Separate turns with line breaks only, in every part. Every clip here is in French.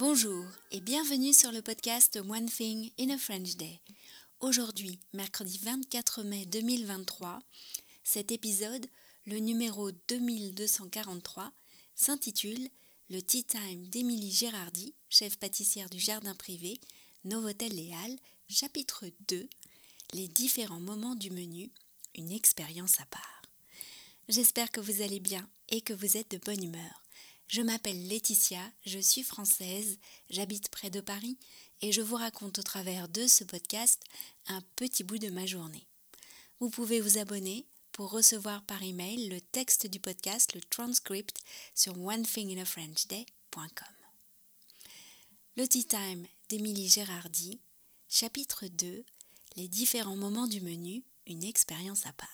Bonjour et bienvenue sur le podcast One Thing in a French Day. Aujourd'hui, mercredi 24 mai 2023, cet épisode, le numéro 2243, s'intitule Le Tea Time d'Émilie Gérardi, chef pâtissière du jardin privé, Novotel Léal, chapitre 2, Les différents moments du menu, une expérience à part. J'espère que vous allez bien et que vous êtes de bonne humeur. Je m'appelle Laetitia, je suis française, j'habite près de Paris et je vous raconte au travers de ce podcast un petit bout de ma journée. Vous pouvez vous abonner pour recevoir par email le texte du podcast, le transcript sur onethinginafrenchday.com. Le Tea Time d'Émilie Gérardi, chapitre 2, les différents moments du menu, une expérience à part.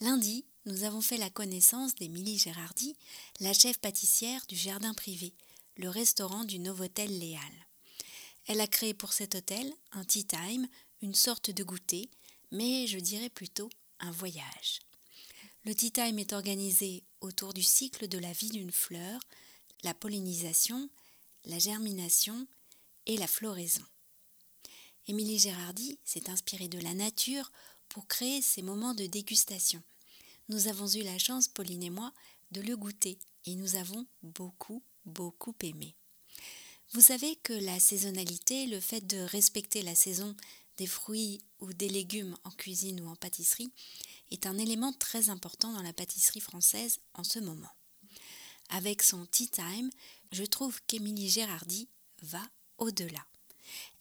Lundi, nous avons fait la connaissance d'Émilie Gérardi, la chef pâtissière du Jardin Privé, le restaurant du Novotel Léal. Elle a créé pour cet hôtel un tea time, une sorte de goûter, mais je dirais plutôt un voyage. Le tea time est organisé autour du cycle de la vie d'une fleur, la pollinisation, la germination et la floraison. Émilie Gérardi s'est inspirée de la nature pour créer ces moments de dégustation nous avons eu la chance, Pauline et moi, de le goûter et nous avons beaucoup, beaucoup aimé. Vous savez que la saisonnalité, le fait de respecter la saison des fruits ou des légumes en cuisine ou en pâtisserie, est un élément très important dans la pâtisserie française en ce moment. Avec son Tea Time, je trouve qu'Émilie Gérardi va au-delà.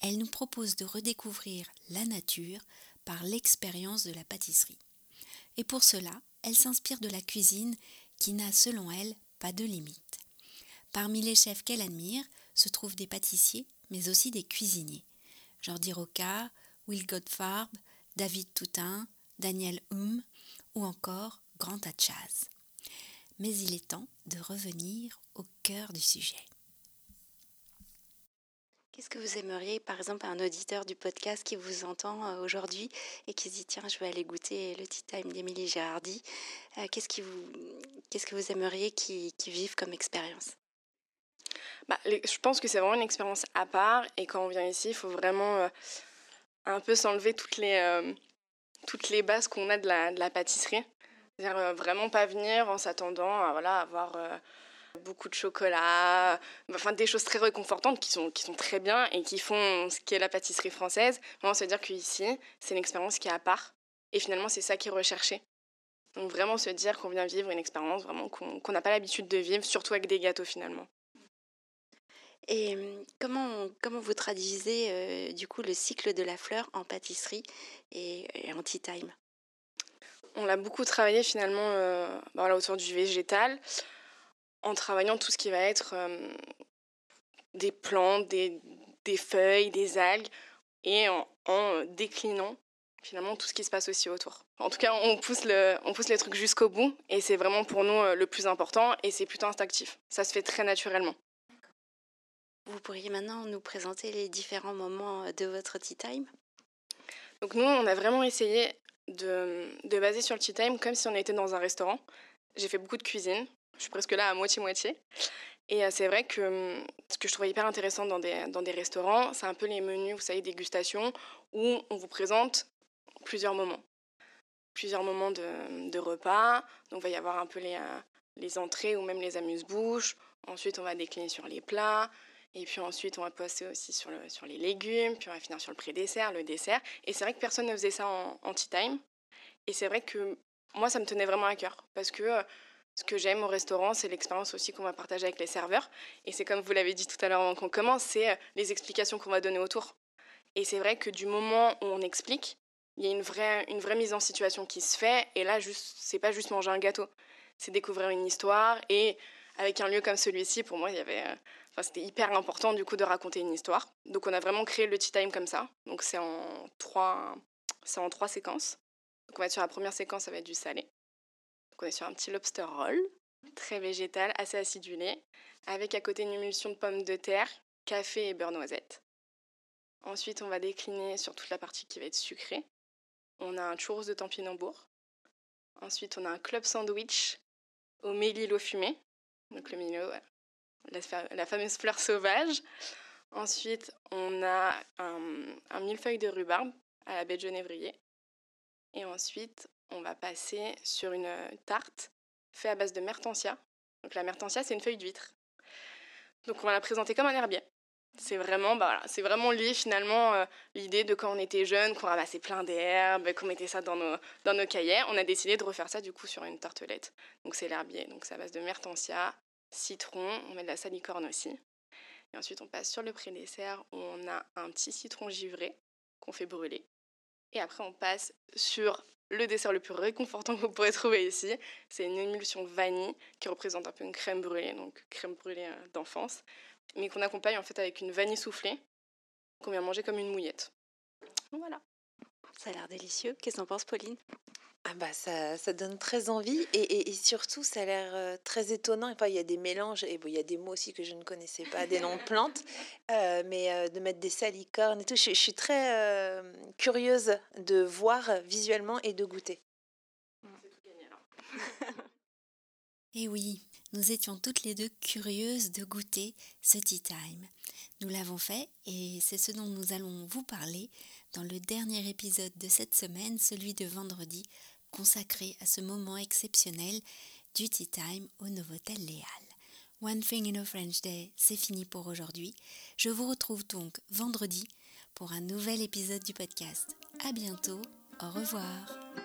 Elle nous propose de redécouvrir la nature par l'expérience de la pâtisserie. Et pour cela, elle s'inspire de la cuisine qui n'a, selon elle, pas de limite. Parmi les chefs qu'elle admire se trouvent des pâtissiers, mais aussi des cuisiniers. Jordi Roca, Will Godfarb, David Toutain, Daniel Hume ou encore Grant Hatchaz. Mais il est temps de revenir au cœur du sujet. Qu'est-ce que vous aimeriez, par exemple, un auditeur du podcast qui vous entend euh, aujourd'hui et qui se dit tiens, je vais aller goûter le Tea Time d'Émilie Gérardi euh, Qu'est-ce qui vous, qu'est-ce que vous aimeriez qu'ils vivent comme expérience?
Bah, Je pense que c'est vraiment une expérience à part et quand on vient ici, il faut vraiment euh, un peu s'enlever toutes les, toutes les bases qu'on a de la, de la pâtisserie. C'est-à-dire vraiment pas venir en s'attendant à voilà, avoir beaucoup de chocolat, enfin des choses très réconfortantes qui sont, qui sont très bien et qui font ce qu'est la pâtisserie française. Mais on se dire qu'ici, c'est une expérience qui est à part. Et finalement, c'est ça qui est recherché. Donc vraiment se dire qu'on vient vivre une expérience vraiment qu'on n'a pas l'habitude de vivre, surtout avec des gâteaux finalement.
Et hum, comment, comment vous traduisez euh, du coup le cycle de la fleur en pâtisserie et, en tea time?
On l'a beaucoup travaillé finalement euh, bah voilà, autour du végétal en travaillant tout ce qui va être euh, des plantes, des, des, feuilles, des algues, et en, en, déclinant finalement tout ce qui se passe aussi autour. En tout cas, on pousse, le, on pousse les trucs jusqu'au bout, et c'est vraiment pour nous euh, le plus important, et c'est plutôt instinctif. Ça se fait très naturellement.
Vous pourriez maintenant nous présenter les différents moments euh, de votre tea time?
Donc nous, on a vraiment essayé de, de baser sur le tea time comme si on était dans un restaurant. J'ai fait beaucoup de cuisine, je suis presque là à moitié-moitié. Et euh, c'est vrai que hum, ce que je trouvais hyper intéressant dans des, dans des restaurants, c'est un peu les menus, vous savez, dégustation, où on vous présente plusieurs moments. Plusieurs moments de, de repas. Donc, il va y avoir un peu les, euh, les entrées ou même les amuse-bouches. Ensuite, on va décliner sur les plats. Et puis ensuite, on va passer aussi sur, le, sur les légumes. Puis on va finir sur le pré-dessert, le dessert. Et c'est vrai que personne ne faisait ça en, en tea time. Et c'est vrai que moi, ça me tenait vraiment à cœur. Parce que euh, ce que j'aime au restaurant, c'est l'expérience aussi qu'on va partager avec les serveurs. Et c'est comme vous l'avez dit tout à l'heure avant qu'on commence, c'est euh, les explications qu'on va donner autour. Et c'est vrai que du moment où on explique, il y a une vraie, mise en situation qui se fait. Et là, juste, c'est pas juste manger un gâteau, c'est découvrir une histoire. Et avec un lieu comme celui-ci, pour moi, euh, c'était hyper important du coup de raconter une histoire. Donc on a vraiment créé le tea time comme ça. Donc c'est en trois, c'est en trois séquences. Donc on va être sur la première séquence, ça va être du salé on est sur un petit lobster roll, très végétal, assez acidulé, avec à côté une émulsion de pommes de terre, café et beurre noisette. Ensuite, on va décliner sur toute la partie qui va être sucrée. On a un churros de Tampinambour. Ensuite, on a un club sandwich au mélilo fumé. Donc le mélilo, la, fameuse fleur sauvage. Ensuite, on a un, millefeuille de rhubarbe à la baie de genévrier. Et ensuite, on va passer sur une tarte faite à base de mertensia. Donc la mertensia, c'est une feuille d'huître. Donc on va la présenter comme un herbier. C'est vraiment, bah c'est vraiment lié finalement euh, l'idée de quand on était jeune, qu'on ramassait plein d'herbes, qu'on mettait ça dans nos, dans nos cahiers. On a décidé de refaire ça du coup sur une tartelette. Donc c'est l'herbier, donc c'est à base de mertensia, citron, on met de la salicorne aussi. Et ensuite on passe sur le pré-dessert on a un petit citron givré qu'on fait brûler. Et après on passe sur le dessert le plus réconfortant que vous pourrez trouver ici. C'est une émulsion vanille qui représente un peu une crème brûlée, donc crème brûlée euh, d'enfance mais qu'on accompagne en fait avec une vanille soufflée qu'on vient manger comme une mouillette. Voilà.
Ça a l'air délicieux. Qu'est-ce que t'en penses, Pauline?
Ah bah ça, ça, donne très envie et, et, surtout ça a l'air euh, très étonnant. Enfin, il y a des mélanges et bon, il y a des mots aussi que je ne connaissais pas, des noms de plantes, euh, mais euh, de mettre des salicornes et tout. Je, je suis très curieuse de voir visuellement et de goûter.
et oui, nous étions toutes les deux curieuses de goûter ce tea time. Nous l'avons fait et c'est ce dont nous allons vous parler dans le dernier épisode de cette semaine, celui de vendredi, consacré à ce moment exceptionnel du time au Novotel Léal. One Thing in a French Day, c'est fini pour aujourd'hui. Je vous retrouve donc vendredi pour un nouvel épisode du podcast. À bientôt, au revoir.